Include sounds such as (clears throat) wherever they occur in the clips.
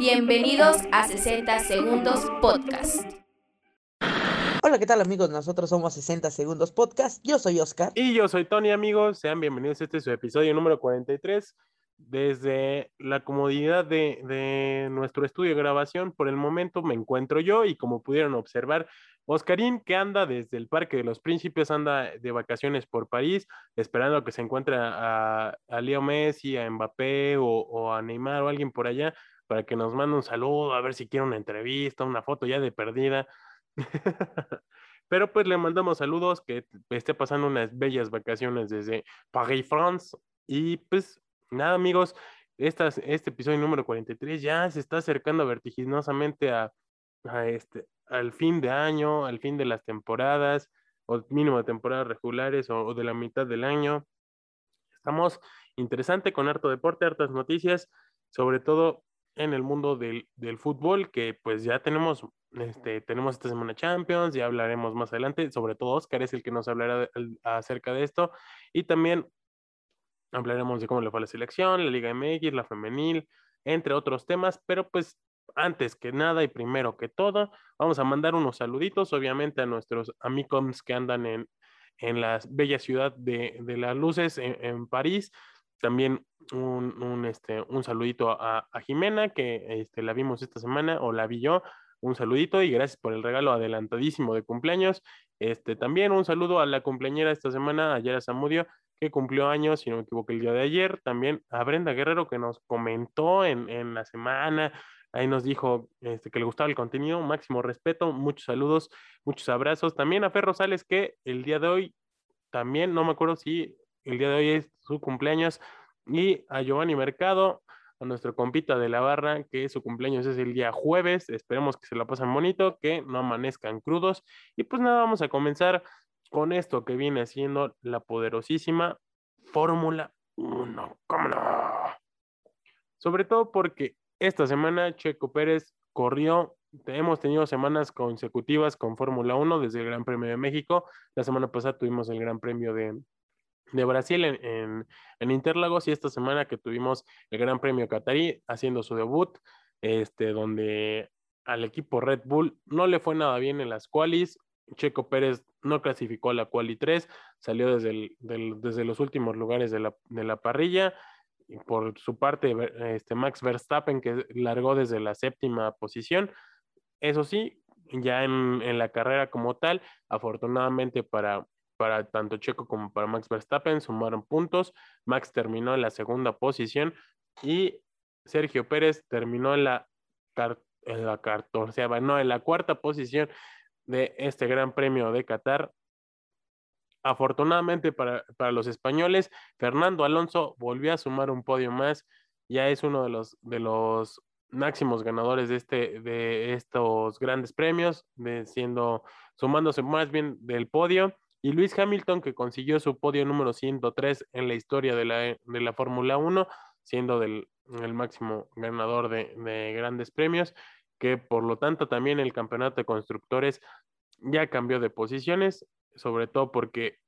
Bienvenidos a 60 Segundos Podcast. Hola, ¿qué tal amigos? Nosotros somos 60 Segundos Podcast. Yo soy Oscar. Y yo soy Tony, amigos. Sean bienvenidos a este su episodio número 43. Desde la comodidad de, de, nuestro estudio de grabación, por el momento me encuentro yo y como pudieron observar, Oscarín, que anda desde el Parque de los Príncipes, anda de vacaciones por París, esperando a que se encuentre a, a Leo Messi, a Mbappé o, o, a Neymar o alguien por allá para que nos mande un saludo, a ver si quiere una entrevista, una foto ya de perdida. (laughs) Pero pues le mandamos saludos, que esté pasando unas bellas vacaciones desde Paris, France. Y pues nada, amigos, estas, este episodio número 43 ya se está acercando vertiginosamente a, este, al fin de año, al fin de las temporadas, o mínimo de temporadas regulares o, o de la mitad del año. Estamos interesante con harto deporte, hartas noticias, sobre todo en el mundo del, del, fútbol, que pues ya tenemos, este, tenemos esta semana Champions, ya hablaremos más adelante, sobre todo Oscar es el que nos hablará acerca de esto, y también hablaremos de cómo le fue la selección, la Liga MX, la femenil, entre otros temas, pero pues antes que nada y primero que todo, vamos a mandar unos saluditos, obviamente, a nuestros amigos que andan en, en la bella ciudad de, de las luces en París, también un, este, un saludito a, a, Jimena, que este, la vimos esta semana, o la vi yo. Un saludito y gracias por el regalo adelantadísimo de cumpleaños. Este, también un saludo a la cumpleañera esta semana, a Yara Zamudio, que cumplió años, si no me equivoco, el día de ayer. También a Brenda Guerrero, que nos comentó en, en la semana, ahí nos dijo este, que le gustaba el contenido. Máximo respeto, muchos saludos, muchos abrazos. También a Fer Rosales, que el día de hoy, también, no me acuerdo si el día de hoy es su cumpleaños, y a Giovanni Mercado, a nuestro compita de la barra, que su cumpleaños es el día jueves, esperemos que se la pasen bonito, que no amanezcan crudos, y pues nada, vamos a comenzar con esto que viene siendo la poderosísima Fórmula 1, ¿cómo no? Sobre todo porque esta semana Checo Pérez corrió. Hemos tenido semanas consecutivas con Fórmula 1 desde el Gran Premio de México. La semana pasada tuvimos el Gran Premio de, de Brasil en, en, en, Interlagos y esta semana que tuvimos el Gran Premio Qatarí haciendo su debut, este, donde al equipo Red Bull no le fue nada bien en las qualis. Checo Pérez no clasificó a la quali 3, salió desde, el, desde los últimos lugares de la, de la parrilla. Por su parte, este, Max Verstappen, que largó desde la séptima posición. Eso sí, ya en, en la carrera como tal, afortunadamente para, para tanto Checo como para Max Verstappen, sumaron puntos. Max terminó en la segunda posición y Sergio Pérez terminó en la, en en la cuarta posición de este Gran Premio de Qatar. Afortunadamente para, para los españoles, Fernando Alonso volvió a sumar un podio más. Ya es uno de los, de los máximos ganadores de, este, de estos grandes premios, siendo, sumándose más bien del podio y Luis Hamilton, que consiguió su podio número 103 en la historia de la, de la Fórmula 1, siendo el máximo ganador de, de, grandes premios, que por lo tanto también el campeonato de constructores ya cambió de posiciones, sobre todo porque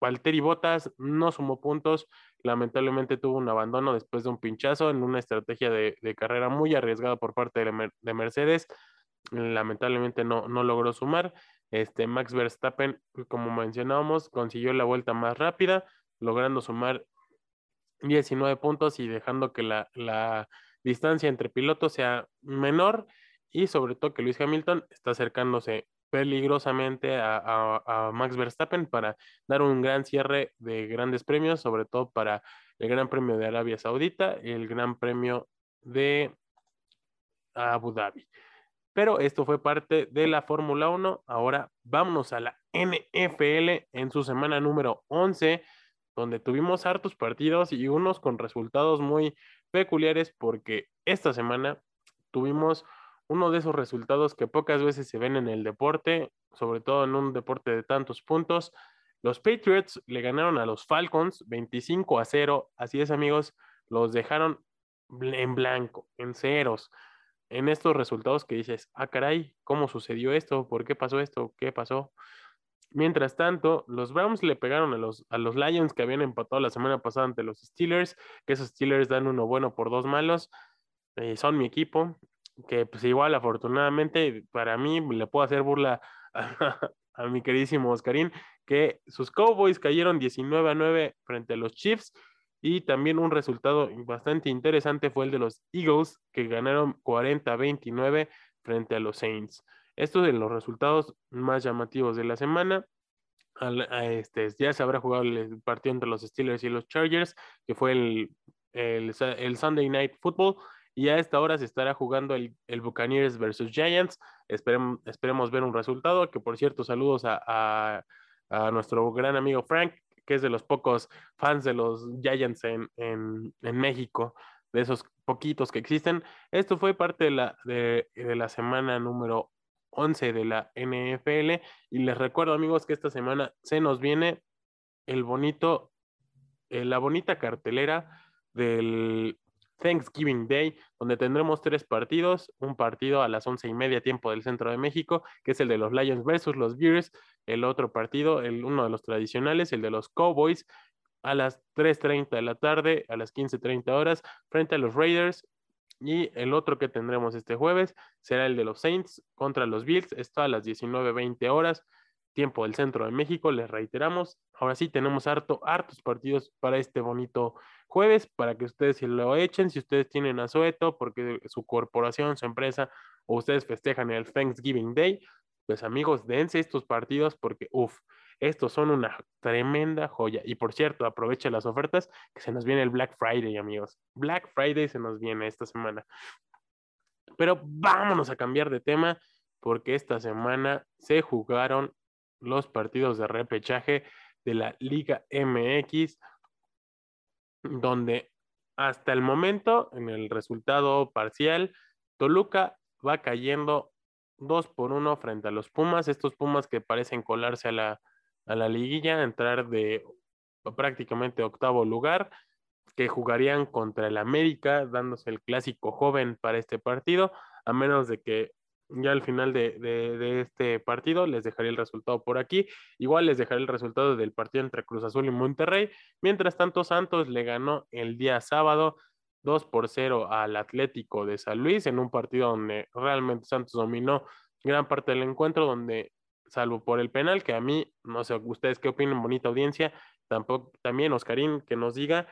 Valtteri Bottas no sumó puntos, lamentablemente tuvo un abandono después de un pinchazo en una estrategia de, de carrera muy arriesgada por parte de, de Mercedes, lamentablemente no, no logró sumar. Este Max Verstappen, como mencionábamos, consiguió la vuelta más rápida, logrando sumar 19 puntos y dejando que la, la distancia entre pilotos sea menor y sobre todo que Luis Hamilton está acercándose peligrosamente a, a, a, Max Verstappen para dar un gran cierre de grandes premios, sobre todo para el Gran Premio de Arabia Saudita y el Gran Premio de Abu Dhabi pero esto fue parte de la Fórmula 1. Ahora vámonos a la NFL en su semana número 11, donde tuvimos hartos partidos y unos con resultados muy peculiares porque esta semana tuvimos uno de esos resultados que pocas veces se ven en el deporte, sobre todo en un deporte de tantos puntos. Los Patriots le ganaron a los Falcons 25 a 0. Así es, amigos, los dejaron en blanco, en ceros en estos resultados que dices, ah, caray, ¿cómo sucedió esto? ¿Por qué pasó esto? ¿Qué pasó? Mientras tanto, los Browns le pegaron a los, a los Lions que habían empatado la semana pasada ante los Steelers, que esos Steelers dan uno bueno por dos malos. eh, son mi equipo, que pues igual afortunadamente para mí le puedo hacer burla (laughs) a, a mi queridísimo Oscarín, que sus Cowboys cayeron 19 a 9 frente a los Chiefs y también un resultado bastante interesante fue el de los Eagles, que ganaron 40 a 29 frente a los Saints. Estos de los resultados más llamativos de la semana. este, ya se habrá jugado el partido entre los Steelers y los Chargers, que fue el, el, Sunday Night Football. Y a esta hora se estará jugando el, el Buccaneers versus Giants. Esperemos, esperemos ver un resultado. Que por cierto, saludos a, a, a nuestro gran amigo Frank, que es de los pocos fans de los Giants en, en, México, de esos poquitos que existen. Esto fue parte de la, de, de la semana número 11 de la NFL. Y les recuerdo, amigos, que esta semana se nos viene el bonito, eh, la bonita cartelera del Thanksgiving Day, donde tendremos tres partidos, un partido a las once y media tiempo del centro de México, que es el de los Lions versus los Bears, el otro partido, el, uno de los tradicionales, el de los Cowboys, a las 3.30 de la tarde, a las 15.30 horas, frente a los Raiders. Y el otro que tendremos este jueves será el de los Saints contra los Bills, esto a las 19.20 horas, tiempo del centro de México, les reiteramos. Ahora sí, tenemos harto, hartos partidos para este bonito jueves, para que ustedes se lo echen, si ustedes tienen asueto, porque su corporación, su empresa, o ustedes festejan el Thanksgiving Day, pues amigos, dense estos partidos porque, uff, estos son una tremenda joya. Y por cierto, aprovecha las ofertas que se nos viene el Black Friday, amigos. Black Friday se nos viene esta semana. Pero vámonos a cambiar de tema porque esta semana se jugaron los partidos de repechaje de la Liga MX, donde hasta el momento, en el resultado parcial, Toluca va cayendo 2 por 1 frente a los Pumas, estos Pumas que parecen colarse a la, a la liguilla, entrar de prácticamente octavo lugar, que jugarían contra el América, dándose el clásico joven para este partido, a menos de que ya al final de, de, de, este partido les dejaré el resultado por aquí. Igual les dejaré el resultado del partido entre Cruz Azul y Monterrey. Mientras tanto, Santos le ganó el día sábado 2 por 0 al Atlético de San Luis en un partido donde realmente Santos dominó gran parte del encuentro, donde salvo por el penal, que a mí, no sé, ustedes qué opinan, bonita audiencia, tampoco, también Oscarín que nos diga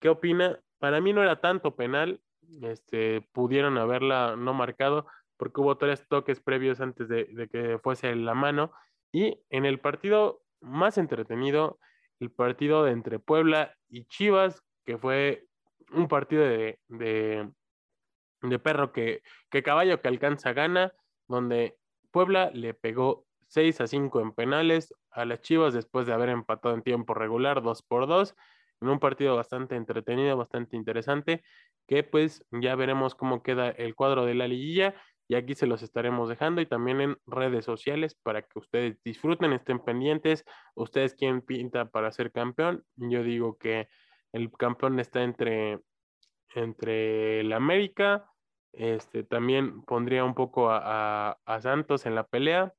qué opina. Para mí no era tanto penal, este, pudieron haberla no marcado porque hubo tres toques previos antes de, de que fuese la mano. Y en el partido más entretenido, el partido de entre Puebla y Chivas, que fue un partido de, de, de perro que, que, caballo que alcanza gana, donde Puebla le pegó 6 a 5 en penales a las Chivas después de haber empatado en tiempo regular 2 por 2 en un partido bastante entretenido, bastante interesante, que pues ya veremos cómo queda el cuadro de la liguilla y aquí se los estaremos dejando y también en redes sociales para que ustedes disfruten, estén pendientes, ustedes quién pinta para ser campeón, yo digo que el campeón está entre, entre el América, este, también pondría un poco a, a, Santos en la pelea,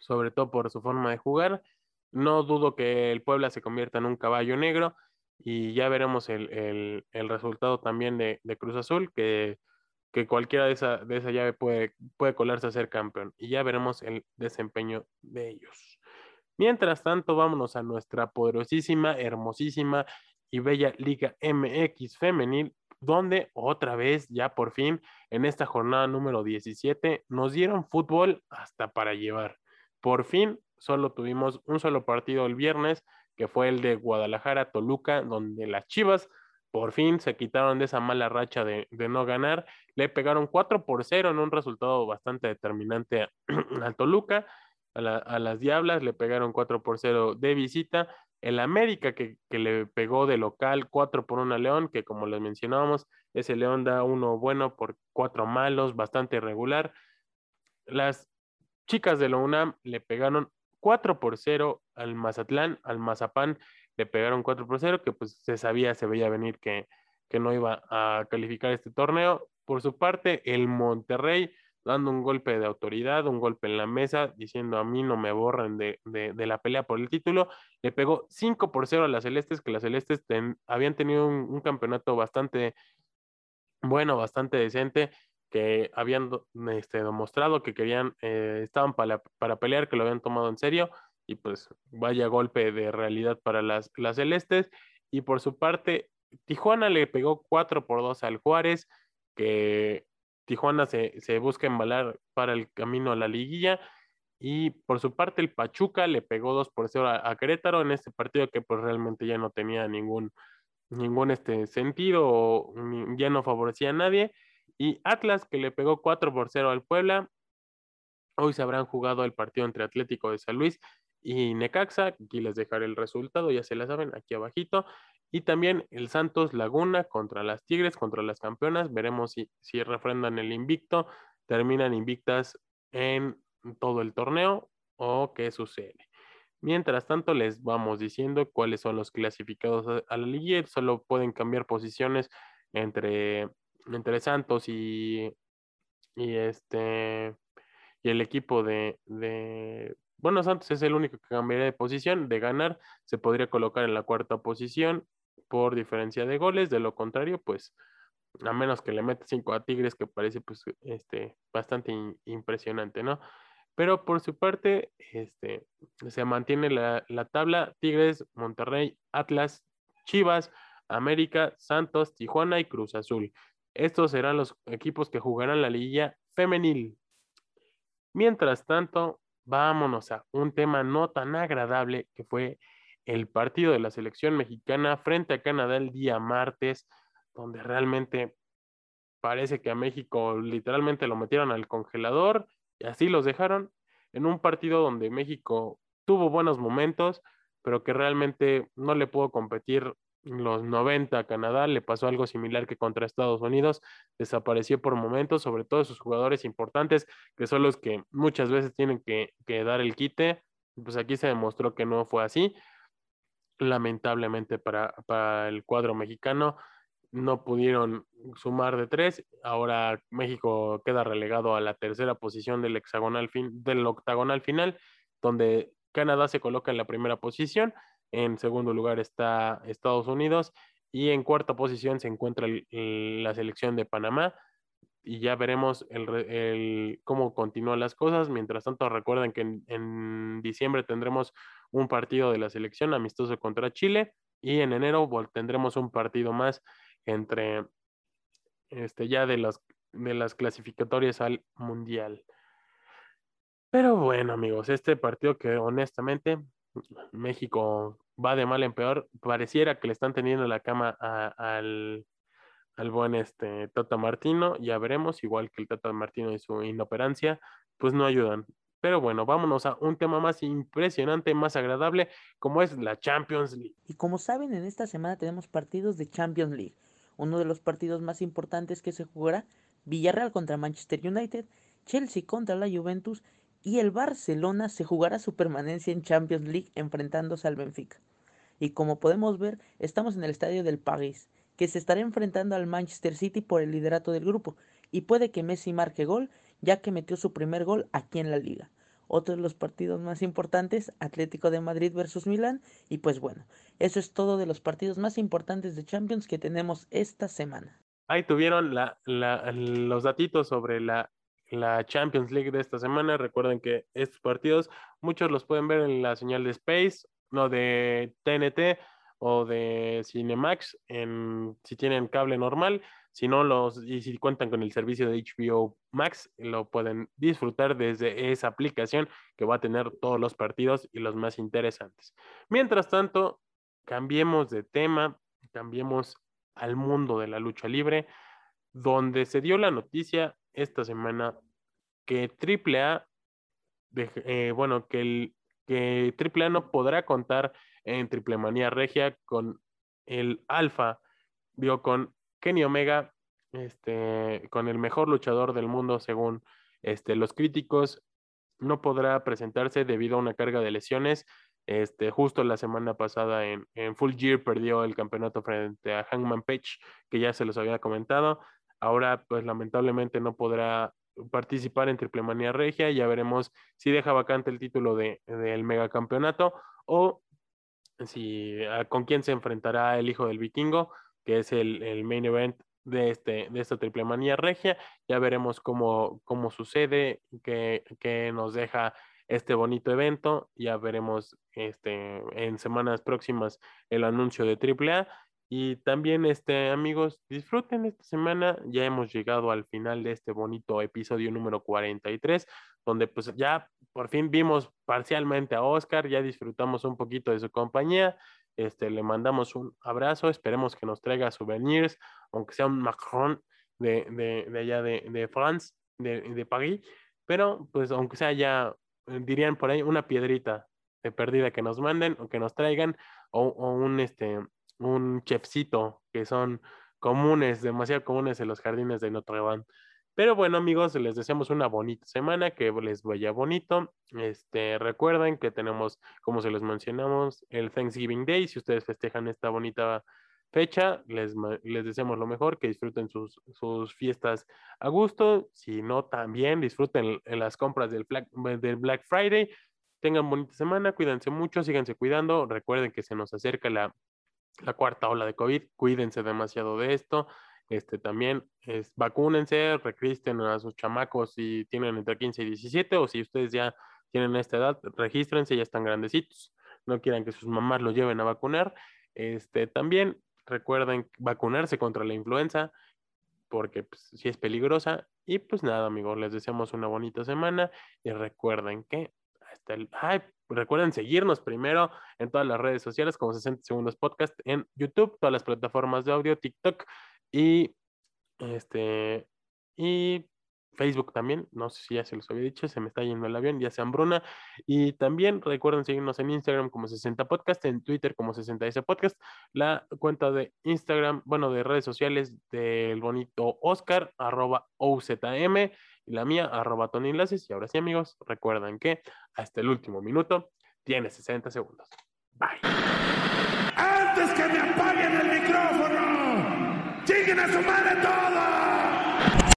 sobre todo por su forma de jugar. No dudo que el Puebla se convierta en un caballo negro y ya veremos el, el, el resultado también de, de, Cruz Azul, que, que cualquiera de esa, de esa llave puede, puede colarse a ser campeón y ya veremos el desempeño de ellos. Mientras tanto, vámonos a nuestra poderosísima, hermosísima y bella Liga MX femenil, donde otra vez, ya por fin, en esta jornada número 17, nos dieron fútbol hasta para llevar. Por fin, solo tuvimos un solo partido el viernes, que fue el de Guadalajara-Toluca, donde las Chivas por fin se quitaron de esa mala racha de, de, no ganar. Le pegaron 4 por 0 en un resultado bastante determinante (clears throat) al Toluca. A, la, a, las Diablas le pegaron 4 por 0 de visita el América que, que, le pegó de local 4 por 1 a León, que como les mencionábamos, ese León da uno bueno por cuatro malos, bastante irregular. Las chicas de la UNAM le pegaron 4 por 0 al Mazatlán, al Mazapán le pegaron 4 por 0, que pues se sabía, se veía venir que, que no iba a calificar este torneo. Por su parte, el Monterrey dando un golpe de autoridad, un golpe en la mesa, diciendo a mí no me borren de, de, la pelea por el título. Le pegó 5 por 0 a las Celestes, que las Celestes ten, habían tenido un, un, campeonato bastante bueno, bastante decente, que habían este, demostrado que querían, eh, estaban para, para pelear, que lo habían tomado en serio, y pues vaya golpe de realidad para las, las celestes. Y por su parte, Tijuana le pegó 4 por 2 al Juárez, que Tijuana se, busca embalar para el camino a la liguilla. Y por su parte, el Pachuca le pegó 2 por 0 a, Querétaro en este partido que pues realmente ya no tenía ningún, ningún este sentido, ya no favorecía a nadie. Y Atlas que le pegó 4 por 0 al Puebla. Hoy se habrán jugado el partido entre Atlético de San Luis y Necaxa. Aquí les dejaré el resultado, ya se la saben, aquí abajito. Y también el Santos Laguna contra las Tigres, contra las campeonas. Veremos si, si refrendan el invicto, terminan invictas en todo el torneo o qué sucede. Mientras tanto, les vamos diciendo cuáles son los clasificados a, la liga. Solo pueden cambiar posiciones entre, entre Santos y, y este y el equipo de, de, bueno, Santos es el único que cambiaría de posición. De ganar, se podría colocar en la cuarta posición por diferencia de goles. De lo contrario, pues, a menos que le meta cinco a Tigres, que parece pues este, bastante impresionante, ¿no? Pero por su parte, este, se mantiene la, la, tabla Tigres, Monterrey, Atlas, Chivas, América, Santos, Tijuana y Cruz Azul. Estos serán los equipos que jugarán la liguilla femenil. Mientras tanto, vámonos a un tema no tan agradable que fue el partido de la selección mexicana frente a Canadá el día martes, donde realmente parece que a México literalmente lo metieron al congelador y así los dejaron en un partido donde México tuvo buenos momentos, pero que realmente no le pudo competir los 90 a Canadá, le pasó algo similar que contra Estados Unidos, desapareció por momentos, sobre todo sus jugadores importantes, que son los que muchas veces tienen que, que dar el quite, pues aquí se demostró que no fue así, lamentablemente para, para el cuadro mexicano, no pudieron sumar de tres. Ahora México queda relegado a la tercera posición del hexagonal fin, del octagonal final, donde Canadá se coloca en la primera posición. En segundo lugar está Estados Unidos y en cuarta posición se encuentra la selección de Panamá y ya veremos el, el, cómo continúan las cosas. Mientras tanto, recuerden que en, en, diciembre tendremos un partido de la selección amistoso contra Chile y en enero tendremos un partido más entre este ya de las de las clasificatorias al mundial. Pero bueno, amigos, este partido que honestamente México va de mal en peor, pareciera que le están teniendo la cama a, al, al buen este Tata Martino, ya veremos, igual que el Tata Martino y su inoperancia, pues no ayudan. Pero bueno, vámonos a un tema más impresionante, más agradable, como es la Champions League. Y como saben, en esta semana tenemos partidos de Champions League. Uno de los partidos más importantes que se jugará, Villarreal contra Manchester United, Chelsea contra la Juventus y el Barcelona se jugará su permanencia en Champions League enfrentándose al Benfica. Y como podemos ver, estamos en el estadio del París, que se estará enfrentando al Manchester City por el liderato del grupo, y puede que Messi marque gol, ya que metió su primer gol aquí en la liga. Otro de los partidos más importantes, Atlético de Madrid versus Milán, y pues bueno, eso es todo de los partidos más importantes de Champions que tenemos esta semana. Ahí tuvieron los datitos sobre la la Champions League de esta semana. Recuerden que estos partidos, muchos los pueden ver en la señal de Space, no de TNT o de Cinemax, en, si tienen cable normal. Si no, los, y si cuentan con el servicio de HBO Max, lo pueden disfrutar desde esa aplicación que va a tener todos los partidos y los más interesantes. Mientras tanto, cambiemos de tema, cambiemos al mundo de la lucha libre, donde se dio la noticia esta semana que AAA, eh, bueno, que el que AAA no podrá contar en Triple Manía Regia con el Alfa, digo, con Kenny Omega, este, con el mejor luchador del mundo según este, los críticos, no podrá presentarse debido a una carga de lesiones. Este, justo la semana pasada en, en Full Gear perdió el campeonato frente a Hangman Page, que ya se los había comentado. Ahora, pues lamentablemente no podrá participar en Triple Manía Regia. Ya veremos si deja vacante el título del de, megacampeonato o si con quién se enfrentará el hijo del vikingo, que es el, el, main event de, este, de esta triple manía regia. Ya veremos cómo, cómo sucede, qué, qué nos deja este bonito evento. Ya veremos este, en semanas próximas el anuncio de AAA. Y también, este, amigos, disfruten esta semana. Ya hemos llegado al final de este bonito episodio número 43, donde pues ya por fin vimos parcialmente a Oscar, ya disfrutamos un poquito de su compañía. Este, le mandamos un abrazo, esperemos que nos traiga souvenirs, aunque sea un Macron de, de, de allá de, de France, de, de París, pero pues aunque sea ya, eh, dirían por ahí, una piedrita de perdida que nos manden o que nos traigan, o, o un, este, un chefcito, que son comunes, demasiado comunes en los jardines de Notre Dame. Pero bueno, amigos, les deseamos una bonita semana, que les vaya bonito. Este, recuerden que tenemos, como se les mencionamos, el Thanksgiving Day. Si ustedes festejan esta bonita fecha, les, les deseamos lo mejor, que disfruten sus, sus fiestas a gusto. Si no, también disfruten en las compras del Black, del Black Friday. Tengan bonita semana, cuídense mucho, síganse cuidando. Recuerden que se nos acerca la, la cuarta ola de COVID. Cuídense demasiado de esto este también es vacúnense, recristen a sus chamacos si tienen entre 15 y 17 o si ustedes ya tienen esta edad, regístrense, ya están grandecitos, no quieran que sus mamás los lleven a vacunar. Este también recuerden vacunarse contra la influenza porque pues, sí es peligrosa y pues nada, amigos, les deseamos una bonita semana y recuerden que hasta el ay, recuerden seguirnos primero en todas las redes sociales como 60 segundos podcast en YouTube, todas las plataformas de audio, TikTok, y este y Facebook también, no sé si ya se los había dicho, se me está yendo el avión, ya se hambruna. Y también recuerden seguirnos en Instagram como 60 Podcast, en Twitter como 60S Podcast, la cuenta de Instagram, bueno, de redes sociales del bonito Oscar, arroba OZM, y la mía, arroba Tony Enlaces. Y ahora sí, amigos, recuerden que hasta el último minuto tiene 60 segundos. Bye. Antes que me apaguen el micrófono. ¡Lleguen a su madre todos!